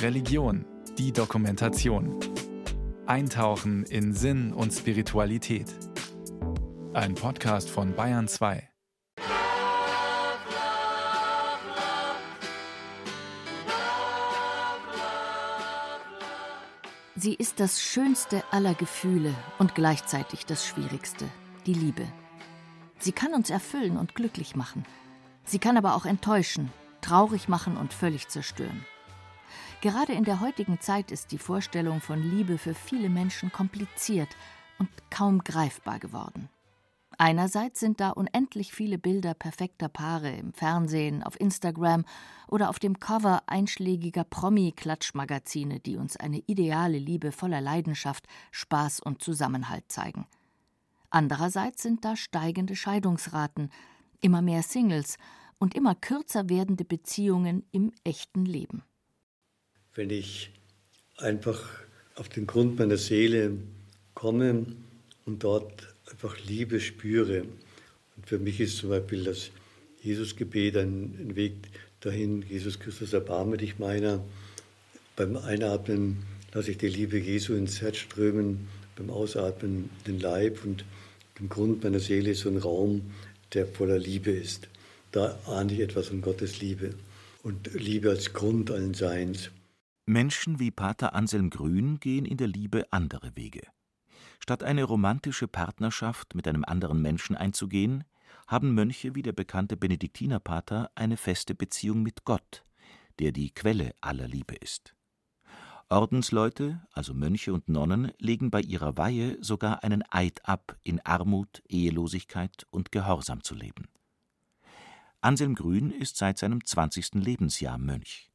Religion, die Dokumentation. Eintauchen in Sinn und Spiritualität. Ein Podcast von Bayern 2. Sie ist das schönste aller Gefühle und gleichzeitig das schwierigste, die Liebe. Sie kann uns erfüllen und glücklich machen. Sie kann aber auch enttäuschen, traurig machen und völlig zerstören. Gerade in der heutigen Zeit ist die Vorstellung von Liebe für viele Menschen kompliziert und kaum greifbar geworden. Einerseits sind da unendlich viele Bilder perfekter Paare im Fernsehen, auf Instagram oder auf dem Cover einschlägiger Promi-Klatschmagazine, die uns eine ideale Liebe voller Leidenschaft, Spaß und Zusammenhalt zeigen. Andererseits sind da steigende Scheidungsraten, immer mehr Singles und immer kürzer werdende Beziehungen im echten Leben wenn ich einfach auf den Grund meiner Seele komme und dort einfach Liebe spüre. Und für mich ist zum Beispiel das Jesusgebet ein, Weg dahin, Jesus Christus, erbarme dich meiner. Beim Einatmen lasse ich die Liebe Jesu ins Herz strömen, beim Ausatmen den Leib und im Grund meiner Seele ist so ein Raum, der voller Liebe ist. Da ahne ich etwas von Gottes Liebe und Liebe als Grund allen Seins. Menschen wie Pater Anselm Grün gehen in der Liebe andere Wege. Statt eine romantische Partnerschaft mit einem anderen Menschen einzugehen, haben Mönche wie der bekannte Benediktinerpater eine feste Beziehung mit Gott, der die Quelle aller Liebe ist. Ordensleute, also Mönche und Nonnen, legen bei ihrer Weihe sogar einen Eid ab, in Armut, Ehelosigkeit und Gehorsam zu leben. Anselm Grün ist seit seinem 20. Lebensjahr Mönch.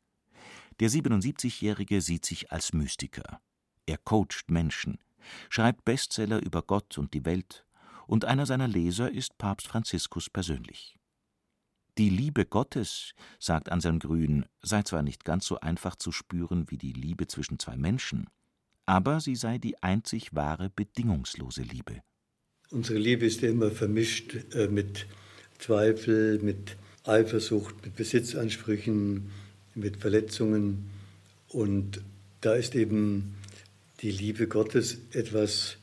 Der 77-Jährige sieht sich als Mystiker. Er coacht Menschen, schreibt Bestseller über Gott und die Welt, und einer seiner Leser ist Papst Franziskus persönlich. Die Liebe Gottes, sagt Anselm Grün, sei zwar nicht ganz so einfach zu spüren wie die Liebe zwischen zwei Menschen, aber sie sei die einzig wahre bedingungslose Liebe. Unsere Liebe ist ja immer vermischt äh, mit Zweifel, mit Eifersucht, mit Besitzansprüchen, mit Verletzungen. Und da ist eben die Liebe Gottes etwas,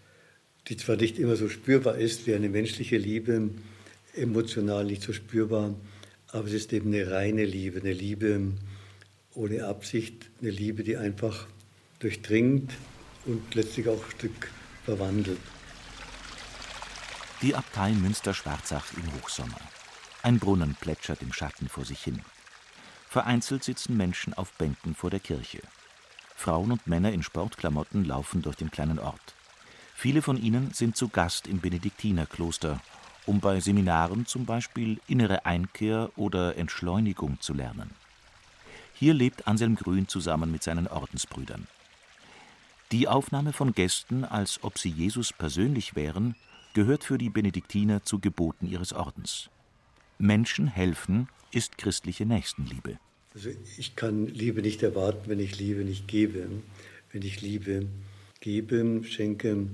die zwar nicht immer so spürbar ist wie eine menschliche Liebe, emotional nicht so spürbar, aber es ist eben eine reine Liebe, eine Liebe ohne Absicht, eine Liebe, die einfach durchdringt und letztlich auch ein Stück verwandelt. Die Abtei Münster-Schwarzach im Hochsommer. Ein Brunnen plätschert im Schatten vor sich hin. Vereinzelt sitzen Menschen auf Bänken vor der Kirche. Frauen und Männer in Sportklamotten laufen durch den kleinen Ort. Viele von ihnen sind zu Gast im Benediktinerkloster, um bei Seminaren zum Beispiel innere Einkehr oder Entschleunigung zu lernen. Hier lebt Anselm Grün zusammen mit seinen Ordensbrüdern. Die Aufnahme von Gästen, als ob sie Jesus persönlich wären, gehört für die Benediktiner zu Geboten ihres Ordens. Menschen helfen ist christliche Nächstenliebe. Also ich kann Liebe nicht erwarten, wenn ich Liebe nicht gebe. Wenn ich Liebe gebe, schenke,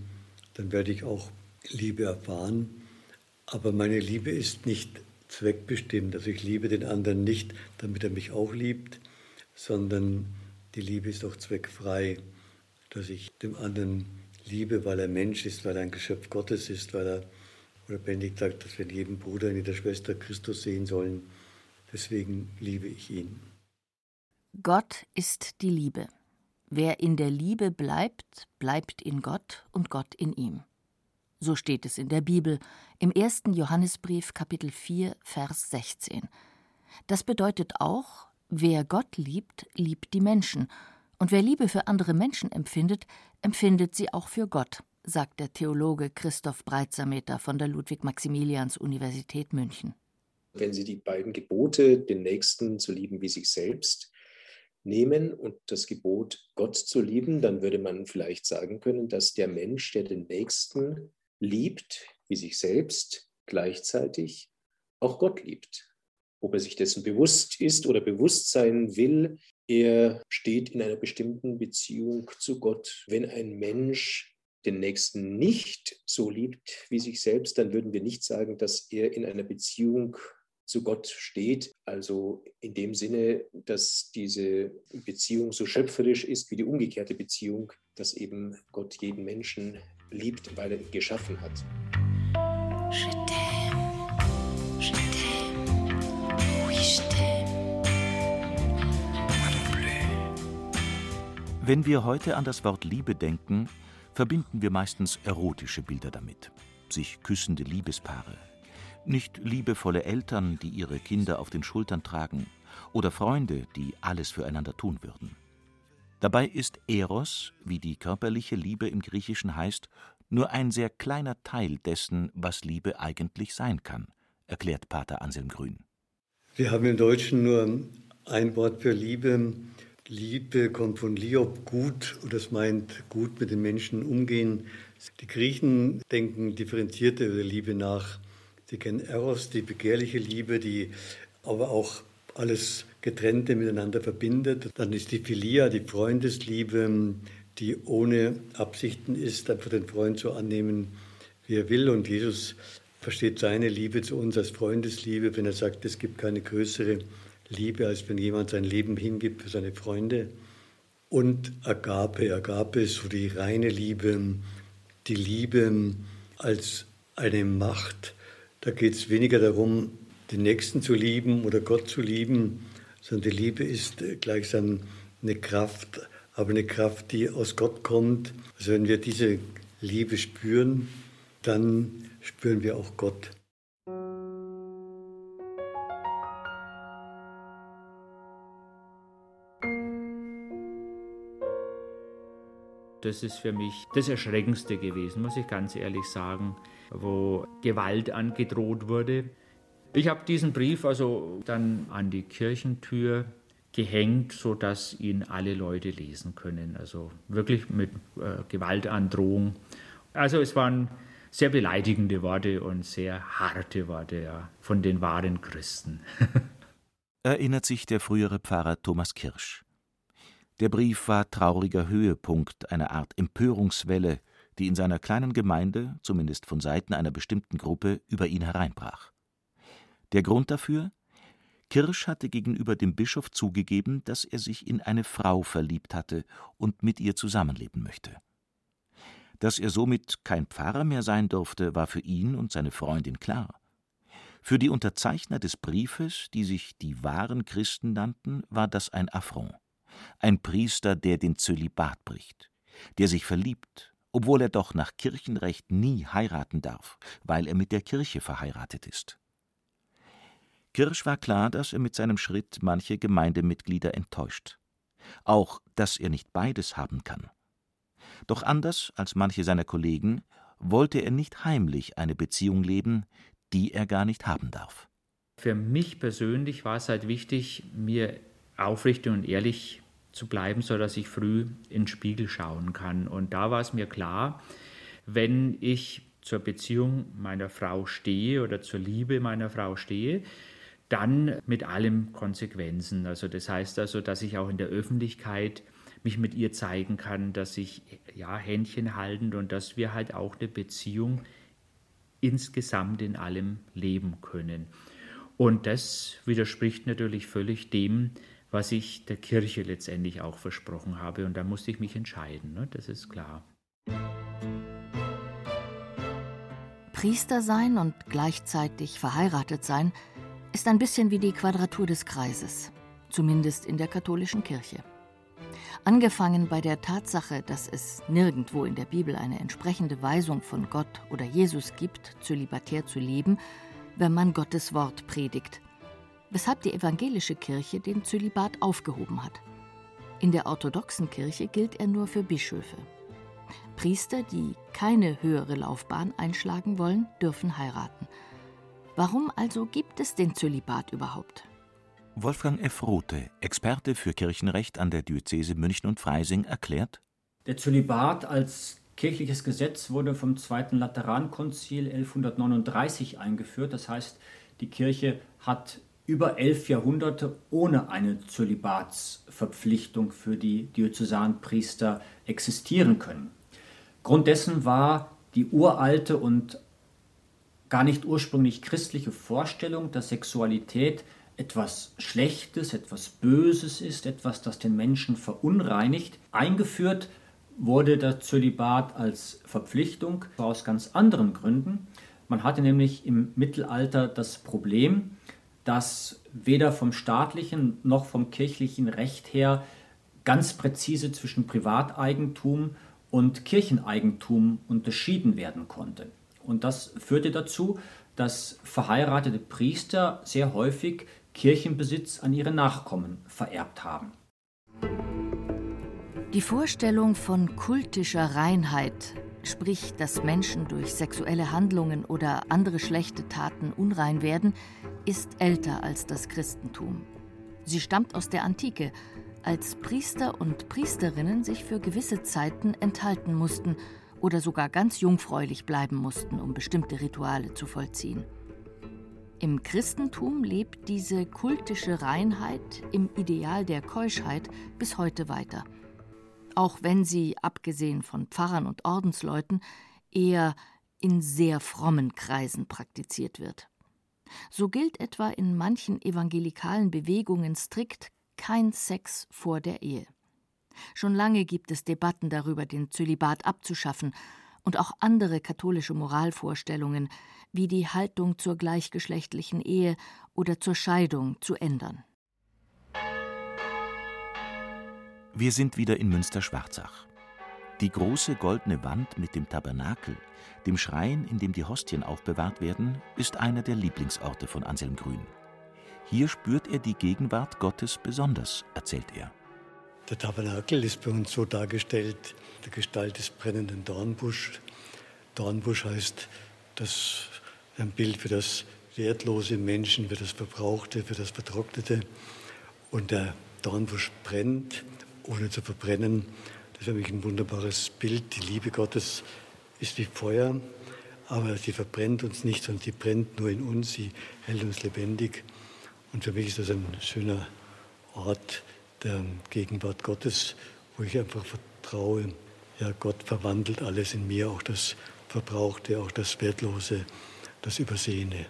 dann werde ich auch Liebe erfahren. Aber meine Liebe ist nicht zweckbestimmt. Also ich liebe den anderen nicht, damit er mich auch liebt, sondern die Liebe ist auch zweckfrei, dass ich dem anderen liebe, weil er Mensch ist, weil er ein Geschöpf Gottes ist, weil er, oder sagt, dass wir in jedem Bruder, in jeder Schwester Christus sehen sollen. Deswegen liebe ich ihn. Gott ist die Liebe. Wer in der Liebe bleibt, bleibt in Gott und Gott in ihm. So steht es in der Bibel, im ersten Johannesbrief Kapitel 4, Vers 16. Das bedeutet auch, wer Gott liebt, liebt die Menschen, und wer Liebe für andere Menschen empfindet, empfindet sie auch für Gott, sagt der Theologe Christoph Breitsameter von der Ludwig-Maximilians-Universität München. Wenn Sie die beiden Gebote, den Nächsten zu lieben wie sich selbst, nehmen und das Gebot, Gott zu lieben, dann würde man vielleicht sagen können, dass der Mensch, der den Nächsten liebt, wie sich selbst, gleichzeitig auch Gott liebt. Ob er sich dessen bewusst ist oder bewusst sein will, er steht in einer bestimmten Beziehung zu Gott. Wenn ein Mensch den Nächsten nicht so liebt wie sich selbst, dann würden wir nicht sagen, dass er in einer Beziehung zu Gott steht. Also in dem Sinne, dass diese Beziehung so schöpferisch ist wie die umgekehrte Beziehung, dass eben Gott jeden Menschen liebt, weil er ihn geschaffen hat. Wenn wir heute an das Wort Liebe denken, verbinden wir meistens erotische Bilder damit. Sich küssende Liebespaare, nicht liebevolle Eltern, die ihre Kinder auf den Schultern tragen, oder Freunde, die alles füreinander tun würden. Dabei ist Eros, wie die körperliche Liebe im Griechischen heißt, nur ein sehr kleiner Teil dessen, was Liebe eigentlich sein kann, erklärt Pater Anselm Grün. Wir haben im Deutschen nur ein Wort für Liebe. Liebe kommt von Liob, gut, und das meint gut mit den Menschen umgehen. Die Griechen denken differenzierter über Liebe nach. Sie kennen Eros, die begehrliche Liebe, die aber auch alles Getrennte miteinander verbindet. Dann ist die Philia, die Freundesliebe, die ohne Absichten ist, einfach den Freund so annehmen, wie er will. Und Jesus versteht seine Liebe zu uns als Freundesliebe, wenn er sagt, es gibt keine größere Liebe, als wenn jemand sein Leben hingibt für seine Freunde. Und Agape, Agape ist so die reine Liebe, die Liebe als eine Macht, da geht es weniger darum, den Nächsten zu lieben oder Gott zu lieben, sondern die Liebe ist gleichsam eine Kraft, aber eine Kraft, die aus Gott kommt. Also wenn wir diese Liebe spüren, dann spüren wir auch Gott. Das ist für mich das Erschreckendste gewesen, muss ich ganz ehrlich sagen, wo Gewalt angedroht wurde. Ich habe diesen Brief also dann an die Kirchentür gehängt, sodass ihn alle Leute lesen können. Also wirklich mit äh, Gewaltandrohung. Also es waren sehr beleidigende Worte und sehr harte Worte ja, von den wahren Christen. Erinnert sich der frühere Pfarrer Thomas Kirsch. Der Brief war trauriger Höhepunkt einer Art Empörungswelle, die in seiner kleinen Gemeinde, zumindest von Seiten einer bestimmten Gruppe, über ihn hereinbrach. Der Grund dafür? Kirsch hatte gegenüber dem Bischof zugegeben, dass er sich in eine Frau verliebt hatte und mit ihr zusammenleben möchte. Dass er somit kein Pfarrer mehr sein durfte, war für ihn und seine Freundin klar. Für die Unterzeichner des Briefes, die sich die wahren Christen nannten, war das ein Affront ein Priester, der den Zölibat bricht, der sich verliebt, obwohl er doch nach Kirchenrecht nie heiraten darf, weil er mit der Kirche verheiratet ist. Kirsch war klar, dass er mit seinem Schritt manche Gemeindemitglieder enttäuscht. Auch, dass er nicht beides haben kann. Doch anders als manche seiner Kollegen wollte er nicht heimlich eine Beziehung leben, die er gar nicht haben darf. Für mich persönlich war es halt wichtig, mir aufrichtig und ehrlich zu bleiben, sodass ich früh in den Spiegel schauen kann. Und da war es mir klar, wenn ich zur Beziehung meiner Frau stehe oder zur Liebe meiner Frau stehe, dann mit allem Konsequenzen. Also das heißt also, dass ich auch in der Öffentlichkeit mich mit ihr zeigen kann, dass ich ja Händchen haltend und dass wir halt auch eine Beziehung insgesamt in allem leben können. Und das widerspricht natürlich völlig dem, was ich der Kirche letztendlich auch versprochen habe. Und da musste ich mich entscheiden, ne? das ist klar. Priester sein und gleichzeitig verheiratet sein ist ein bisschen wie die Quadratur des Kreises, zumindest in der katholischen Kirche. Angefangen bei der Tatsache, dass es nirgendwo in der Bibel eine entsprechende Weisung von Gott oder Jesus gibt, zölibatär zu leben, wenn man Gottes Wort predigt weshalb die evangelische Kirche den Zölibat aufgehoben hat. In der orthodoxen Kirche gilt er nur für Bischöfe. Priester, die keine höhere Laufbahn einschlagen wollen, dürfen heiraten. Warum also gibt es den Zölibat überhaupt? Wolfgang F. Rothe, Experte für Kirchenrecht an der Diözese München und Freising, erklärt: Der Zölibat als kirchliches Gesetz wurde vom Zweiten Laterankonzil 1139 eingeführt. Das heißt, die Kirche hat über elf Jahrhunderte ohne eine Zölibatsverpflichtung für die Diözesanpriester existieren können. Grund dessen war die uralte und gar nicht ursprünglich christliche Vorstellung, dass Sexualität etwas Schlechtes, etwas Böses ist, etwas, das den Menschen verunreinigt. Eingeführt wurde der Zölibat als Verpflichtung aus ganz anderen Gründen. Man hatte nämlich im Mittelalter das Problem, dass weder vom staatlichen noch vom kirchlichen Recht her ganz präzise zwischen Privateigentum und Kircheneigentum unterschieden werden konnte. Und das führte dazu, dass verheiratete Priester sehr häufig Kirchenbesitz an ihre Nachkommen vererbt haben. Die Vorstellung von kultischer Reinheit, sprich, dass Menschen durch sexuelle Handlungen oder andere schlechte Taten unrein werden, ist älter als das Christentum. Sie stammt aus der Antike, als Priester und Priesterinnen sich für gewisse Zeiten enthalten mussten oder sogar ganz jungfräulich bleiben mussten, um bestimmte Rituale zu vollziehen. Im Christentum lebt diese kultische Reinheit im Ideal der Keuschheit bis heute weiter – auch wenn sie, abgesehen von Pfarrern und Ordensleuten, eher in sehr frommen Kreisen praktiziert wird. So gilt etwa in manchen evangelikalen Bewegungen strikt kein Sex vor der Ehe. Schon lange gibt es Debatten darüber, den Zölibat abzuschaffen und auch andere katholische Moralvorstellungen, wie die Haltung zur gleichgeschlechtlichen Ehe oder zur Scheidung zu ändern. Wir sind wieder in Münster-Schwarzach. Die große goldene Wand mit dem Tabernakel, dem Schrein, in dem die Hostien aufbewahrt werden, ist einer der Lieblingsorte von Anselm Grün. Hier spürt er die Gegenwart Gottes besonders, erzählt er. Der Tabernakel ist bei uns so dargestellt, der Gestalt des brennenden Dornbusch. Dornbusch heißt das ein Bild für das wertlose Menschen, für das Verbrauchte, für das Vertrocknete. Und der Dornbusch brennt ohne zu verbrennen. Das ist für mich ein wunderbares Bild. Die Liebe Gottes ist wie Feuer, aber sie verbrennt uns nicht, sondern sie brennt nur in uns, sie hält uns lebendig. Und für mich ist das ein schöner Ort der Gegenwart Gottes, wo ich einfach vertraue, ja, Gott verwandelt alles in mir, auch das Verbrauchte, auch das Wertlose, das Übersehene.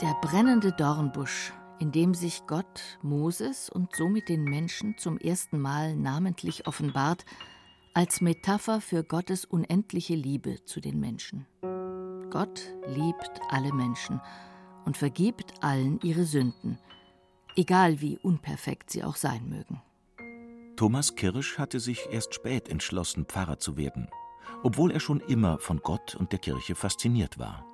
Der brennende Dornbusch in dem sich Gott Moses und somit den Menschen zum ersten Mal namentlich offenbart, als Metapher für Gottes unendliche Liebe zu den Menschen. Gott liebt alle Menschen und vergibt allen ihre Sünden, egal wie unperfekt sie auch sein mögen. Thomas Kirsch hatte sich erst spät entschlossen, Pfarrer zu werden, obwohl er schon immer von Gott und der Kirche fasziniert war.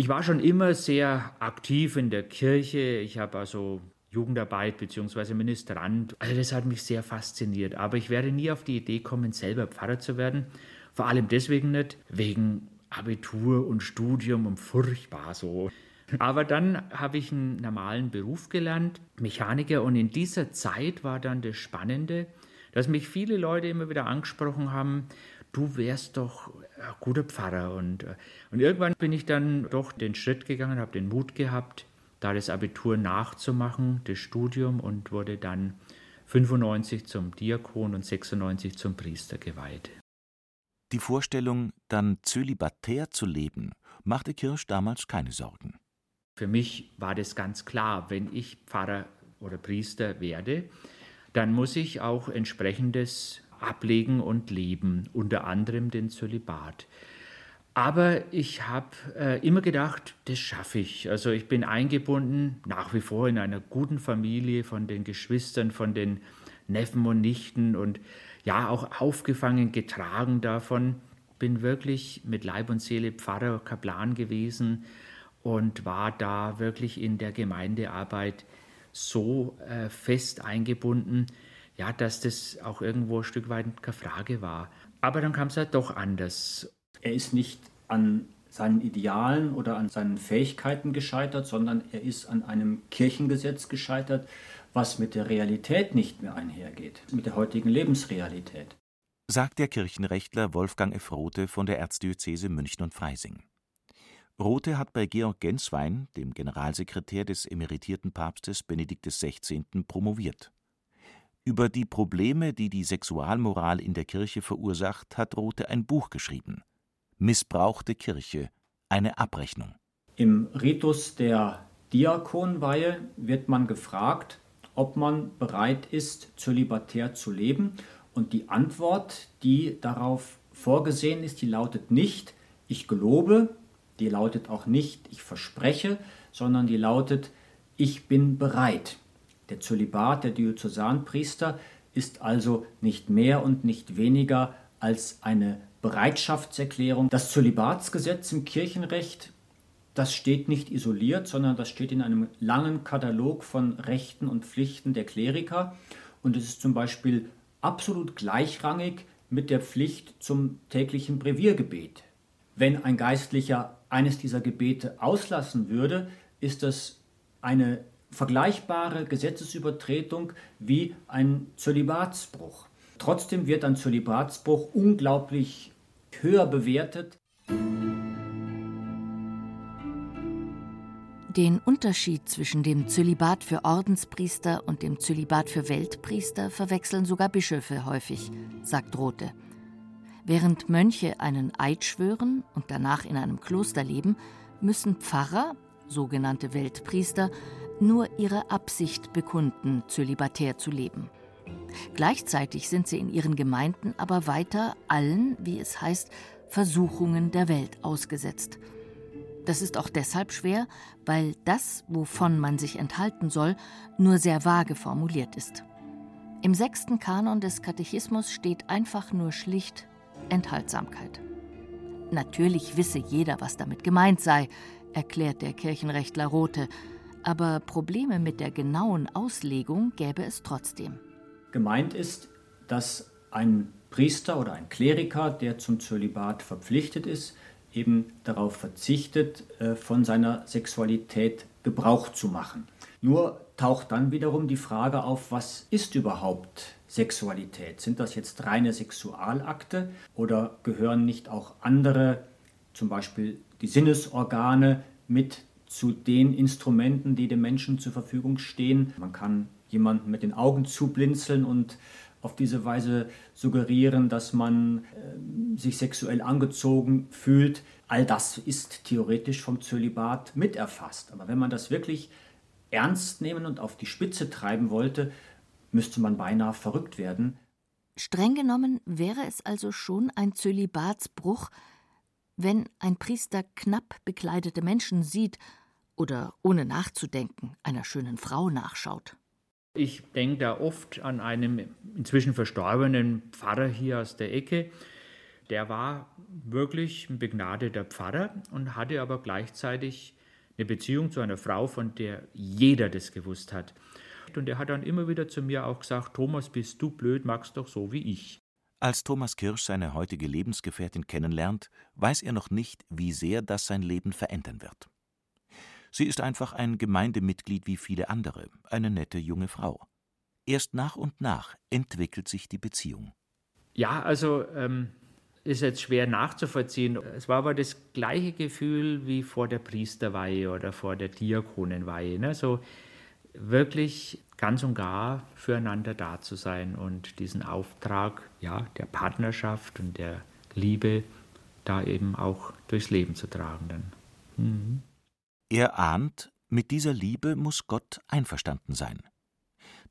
Ich war schon immer sehr aktiv in der Kirche. Ich habe also Jugendarbeit bzw. Ministrant. Also das hat mich sehr fasziniert. Aber ich werde nie auf die Idee kommen, selber Pfarrer zu werden. Vor allem deswegen nicht, wegen Abitur und Studium und furchtbar so. Aber dann habe ich einen normalen Beruf gelernt, Mechaniker. Und in dieser Zeit war dann das Spannende, dass mich viele Leute immer wieder angesprochen haben, du wärst doch ein guter Pfarrer. Und, äh, und irgendwann bin ich dann doch den Schritt gegangen, habe den Mut gehabt, da das Abitur nachzumachen, das Studium und wurde dann 95 zum Diakon und 96 zum Priester geweiht. Die Vorstellung, dann zölibatär zu leben, machte Kirsch damals keine Sorgen. Für mich war das ganz klar, wenn ich Pfarrer oder Priester werde, dann muss ich auch entsprechendes ablegen und leben, unter anderem den Zölibat. Aber ich habe äh, immer gedacht, das schaffe ich. Also ich bin eingebunden, nach wie vor in einer guten Familie von den Geschwistern, von den Neffen und Nichten und ja auch aufgefangen, getragen davon. Bin wirklich mit Leib und Seele Pfarrer, Kaplan gewesen und war da wirklich in der Gemeindearbeit so äh, fest eingebunden, ja, dass das auch irgendwo ein Stück weit keine Frage war. Aber dann kam es halt doch anders. Er ist nicht an seinen Idealen oder an seinen Fähigkeiten gescheitert, sondern er ist an einem Kirchengesetz gescheitert, was mit der Realität nicht mehr einhergeht, mit der heutigen Lebensrealität. Sagt der Kirchenrechtler Wolfgang F. Rothe von der Erzdiözese München und Freising. Rothe hat bei Georg Genswein, dem Generalsekretär des emeritierten Papstes Benedikt XVI., promoviert. Über die Probleme, die die Sexualmoral in der Kirche verursacht, hat Rothe ein Buch geschrieben. missbrauchte Kirche, eine Abrechnung. Im Ritus der Diakonweihe wird man gefragt, ob man bereit ist, zölibatär zu leben. Und die Antwort, die darauf vorgesehen ist, die lautet nicht, ich gelobe, die lautet auch nicht, ich verspreche, sondern die lautet, ich bin bereit. Der Zölibat der Diözesanpriester ist also nicht mehr und nicht weniger als eine Bereitschaftserklärung. Das Zölibatsgesetz im Kirchenrecht, das steht nicht isoliert, sondern das steht in einem langen Katalog von Rechten und Pflichten der Kleriker und es ist zum Beispiel absolut gleichrangig mit der Pflicht zum täglichen Breviergebet. Wenn ein Geistlicher eines dieser Gebete auslassen würde, ist das eine vergleichbare Gesetzesübertretung wie ein Zölibatsbruch. Trotzdem wird ein Zölibatsbruch unglaublich höher bewertet. Den Unterschied zwischen dem Zölibat für Ordenspriester und dem Zölibat für Weltpriester verwechseln sogar Bischöfe häufig, sagt Rothe. Während Mönche einen Eid schwören und danach in einem Kloster leben, müssen Pfarrer, sogenannte Weltpriester, nur ihre Absicht bekunden, zölibatär zu leben. Gleichzeitig sind sie in ihren Gemeinden aber weiter allen, wie es heißt, Versuchungen der Welt ausgesetzt. Das ist auch deshalb schwer, weil das, wovon man sich enthalten soll, nur sehr vage formuliert ist. Im sechsten Kanon des Katechismus steht einfach nur schlicht Enthaltsamkeit. Natürlich wisse jeder, was damit gemeint sei, erklärt der Kirchenrechtler Rothe, aber Probleme mit der genauen Auslegung gäbe es trotzdem. Gemeint ist, dass ein Priester oder ein Kleriker, der zum Zölibat verpflichtet ist, eben darauf verzichtet, äh, von seiner Sexualität Gebrauch zu machen. Nur taucht dann wiederum die Frage auf, was ist überhaupt Sexualität? Sind das jetzt reine Sexualakte oder gehören nicht auch andere, zum Beispiel die Sinnesorgane, mit zu den Instrumenten, die dem Menschen zur Verfügung stehen? Man kann jemanden mit den Augen zublinzeln und auf diese Weise suggerieren, dass man äh, sich sexuell angezogen fühlt. All das ist theoretisch vom Zölibat miterfasst. Aber wenn man das wirklich ernst nehmen und auf die Spitze treiben wollte, müsste man beinahe verrückt werden. Streng genommen wäre es also schon ein Zölibatsbruch, wenn ein Priester knapp bekleidete Menschen sieht oder ohne nachzudenken einer schönen Frau nachschaut. Ich denke da oft an einen inzwischen verstorbenen Pfarrer hier aus der Ecke. Der war wirklich ein begnadeter Pfarrer und hatte aber gleichzeitig eine Beziehung zu einer Frau, von der jeder das gewusst hat. Und er hat dann immer wieder zu mir auch gesagt, Thomas, bist du blöd, magst doch so wie ich. Als Thomas Kirsch seine heutige Lebensgefährtin kennenlernt, weiß er noch nicht, wie sehr das sein Leben verändern wird. Sie ist einfach ein Gemeindemitglied wie viele andere, eine nette junge Frau. Erst nach und nach entwickelt sich die Beziehung. Ja, also ähm, ist jetzt schwer nachzuvollziehen. Es war aber das gleiche Gefühl wie vor der Priesterweihe oder vor der Diakonenweihe. Ne? So wirklich ganz und gar füreinander da zu sein und diesen Auftrag ja, der Partnerschaft und der Liebe da eben auch durchs Leben zu tragen. Dann. Mhm. Er ahnt, mit dieser Liebe muss Gott einverstanden sein.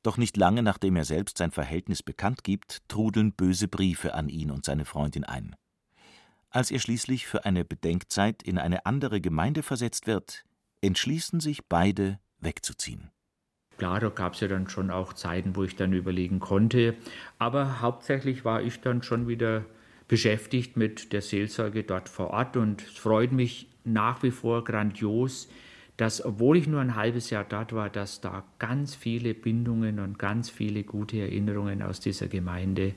Doch nicht lange nachdem er selbst sein Verhältnis bekannt gibt, trudeln böse Briefe an ihn und seine Freundin ein. Als er schließlich für eine Bedenkzeit in eine andere Gemeinde versetzt wird, entschließen sich beide wegzuziehen. Klar, da gab es ja dann schon auch Zeiten, wo ich dann überlegen konnte, aber hauptsächlich war ich dann schon wieder beschäftigt mit der Seelsorge dort vor Ort und es freut mich nach wie vor grandios, dass, obwohl ich nur ein halbes Jahr dort war, dass da ganz viele Bindungen und ganz viele gute Erinnerungen aus dieser Gemeinde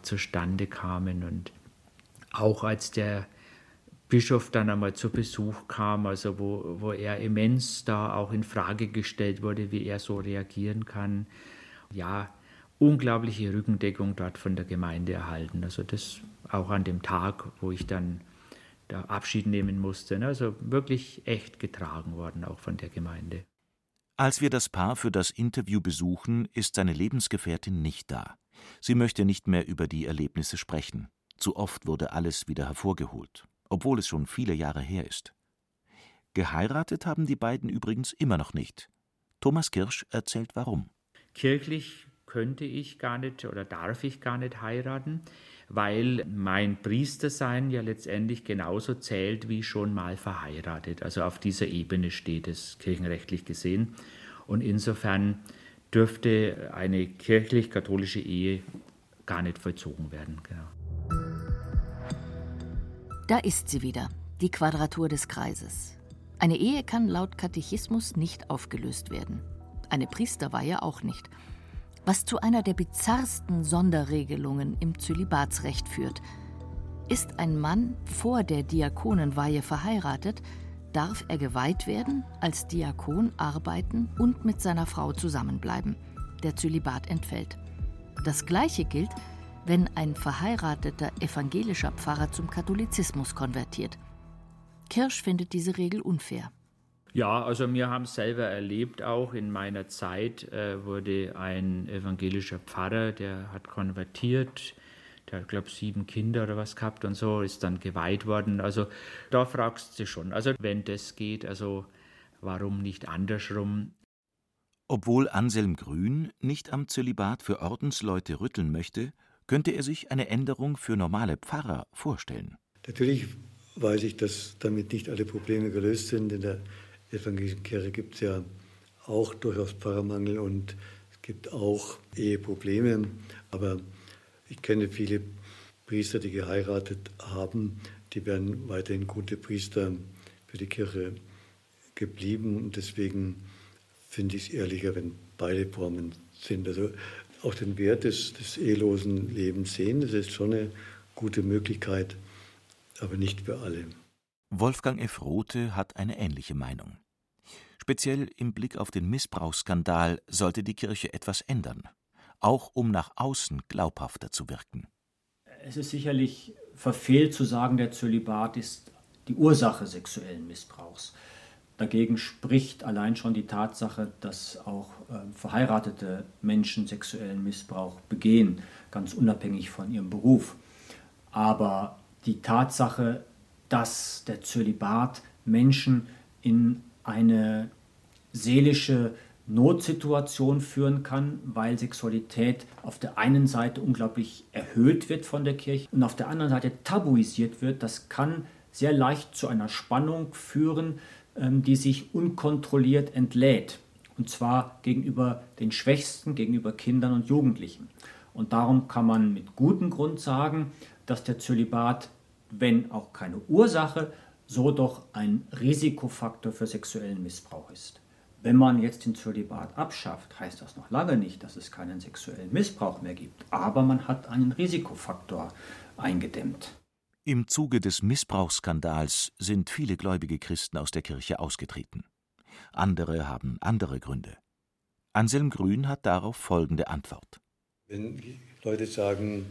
zustande kamen. Und auch als der Bischof dann einmal zu Besuch kam, also wo, wo er immens da auch in Frage gestellt wurde, wie er so reagieren kann. Ja, unglaubliche Rückendeckung dort von der Gemeinde erhalten. Also das auch an dem Tag, wo ich dann da Abschied nehmen musste. Ne? Also wirklich echt getragen worden, auch von der Gemeinde. Als wir das Paar für das Interview besuchen, ist seine Lebensgefährtin nicht da. Sie möchte nicht mehr über die Erlebnisse sprechen. Zu oft wurde alles wieder hervorgeholt. Obwohl es schon viele Jahre her ist. Geheiratet haben die beiden übrigens immer noch nicht. Thomas Kirsch erzählt warum. Kirchlich könnte ich gar nicht oder darf ich gar nicht heiraten, weil mein Priestersein ja letztendlich genauso zählt wie schon mal verheiratet. Also auf dieser Ebene steht es kirchenrechtlich gesehen. Und insofern dürfte eine kirchlich-katholische Ehe gar nicht vollzogen werden. Genau. Da ist sie wieder, die Quadratur des Kreises. Eine Ehe kann laut Katechismus nicht aufgelöst werden. Eine Priesterweihe auch nicht. Was zu einer der bizarrsten Sonderregelungen im Zölibatsrecht führt. Ist ein Mann vor der Diakonenweihe verheiratet, darf er geweiht werden, als Diakon arbeiten und mit seiner Frau zusammenbleiben. Der Zölibat entfällt. Das Gleiche gilt, wenn ein verheirateter evangelischer Pfarrer zum Katholizismus konvertiert. Kirsch findet diese Regel unfair. Ja, also wir haben es selber erlebt, auch in meiner Zeit äh, wurde ein evangelischer Pfarrer, der hat konvertiert, der hat, glaube ich, sieben Kinder oder was gehabt und so, ist dann geweiht worden. Also da fragst du schon. Also wenn das geht, also warum nicht andersrum? Obwohl Anselm Grün nicht am Zölibat für Ordensleute rütteln möchte, könnte er sich eine Änderung für normale Pfarrer vorstellen. Natürlich weiß ich, dass damit nicht alle Probleme gelöst sind. In der evangelischen Kirche gibt es ja auch durchaus Pfarrermangel und es gibt auch Eheprobleme. Aber ich kenne viele Priester, die geheiratet haben, die werden weiterhin gute Priester für die Kirche geblieben. Und deswegen finde ich es ehrlicher, wenn beide Formen sind. Also auch den Wert des, des ehelosen Lebens sehen, das ist schon eine gute Möglichkeit, aber nicht für alle. Wolfgang F. Rothe hat eine ähnliche Meinung. Speziell im Blick auf den Missbrauchsskandal sollte die Kirche etwas ändern auch um nach außen glaubhafter zu wirken. Es ist sicherlich verfehlt zu sagen, der Zölibat ist die Ursache sexuellen Missbrauchs. Dagegen spricht allein schon die Tatsache, dass auch äh, verheiratete Menschen sexuellen Missbrauch begehen, ganz unabhängig von ihrem Beruf. Aber die Tatsache, dass der Zölibat Menschen in eine seelische Notsituation führen kann, weil Sexualität auf der einen Seite unglaublich erhöht wird von der Kirche und auf der anderen Seite tabuisiert wird. Das kann sehr leicht zu einer Spannung führen, die sich unkontrolliert entlädt. Und zwar gegenüber den Schwächsten, gegenüber Kindern und Jugendlichen. Und darum kann man mit gutem Grund sagen, dass der Zölibat, wenn auch keine Ursache, so doch ein Risikofaktor für sexuellen Missbrauch ist. Wenn man jetzt den Zölibat abschafft, heißt das noch lange nicht, dass es keinen sexuellen Missbrauch mehr gibt. Aber man hat einen Risikofaktor eingedämmt. Im Zuge des Missbrauchsskandals sind viele gläubige Christen aus der Kirche ausgetreten. Andere haben andere Gründe. Anselm Grün hat darauf folgende Antwort. Wenn Leute sagen,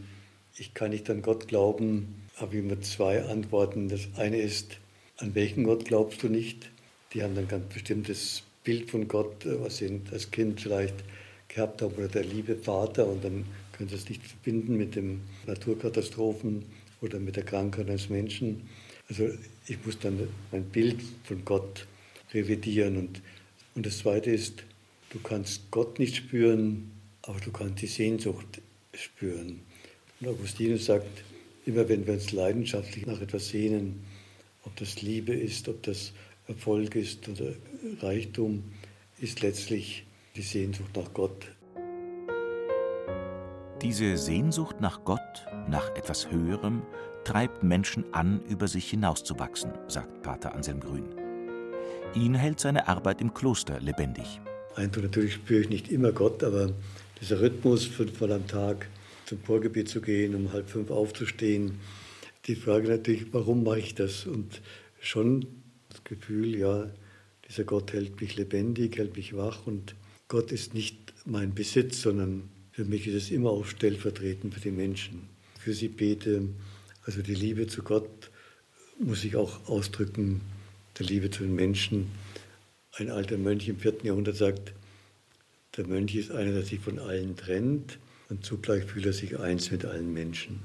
ich kann nicht an Gott glauben, habe ich immer zwei Antworten. Das eine ist, an welchen Gott glaubst du nicht? Die haben dann ganz bestimmtes Bild von Gott, äh, was sie als Kind vielleicht gehabt haben, oder der liebe Vater, und dann können sie es nicht verbinden mit den Naturkatastrophen oder mit der Krankheit eines Menschen. Also ich muss dann mein Bild von Gott revidieren. Und, und das Zweite ist, du kannst Gott nicht spüren, aber du kannst die Sehnsucht spüren. Und Augustinus sagt, immer wenn wir uns leidenschaftlich nach etwas sehnen, ob das Liebe ist, ob das Erfolg ist oder Reichtum, ist letztlich die Sehnsucht nach Gott. Diese Sehnsucht nach Gott, nach etwas Höherem, treibt Menschen an, über sich hinauszuwachsen, sagt Pater Anselm Grün. Ihn hält seine Arbeit im Kloster lebendig. Einfach natürlich spüre ich nicht immer Gott, aber dieser Rhythmus, fünfmal am Tag zum Vorgebet zu gehen, um halb fünf aufzustehen, die Frage natürlich, warum mache ich das? Und schon das Gefühl, ja, dieser Gott hält mich lebendig, hält mich wach und Gott ist nicht mein Besitz, sondern für mich ist es immer auch stellvertretend für die Menschen. Für sie bete, also die Liebe zu Gott muss ich auch ausdrücken, der Liebe zu den Menschen. Ein alter Mönch im vierten Jahrhundert sagt, der Mönch ist einer, der sich von allen trennt und zugleich fühlt er sich eins mit allen Menschen.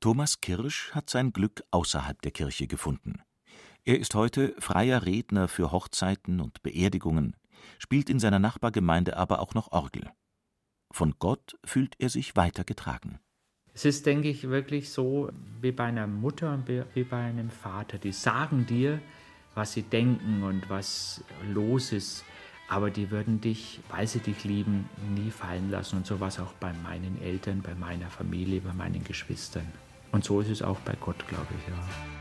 Thomas Kirsch hat sein Glück außerhalb der Kirche gefunden. Er ist heute freier Redner für Hochzeiten und Beerdigungen, spielt in seiner Nachbargemeinde aber auch noch Orgel. Von Gott fühlt er sich weiter getragen. Es ist, denke ich, wirklich so wie bei einer Mutter und wie bei einem Vater. Die sagen dir, was sie denken und was los ist, aber die würden dich, weil sie dich lieben, nie fallen lassen. Und so war es auch bei meinen Eltern, bei meiner Familie, bei meinen Geschwistern. Und so ist es auch bei Gott, glaube ich, ja.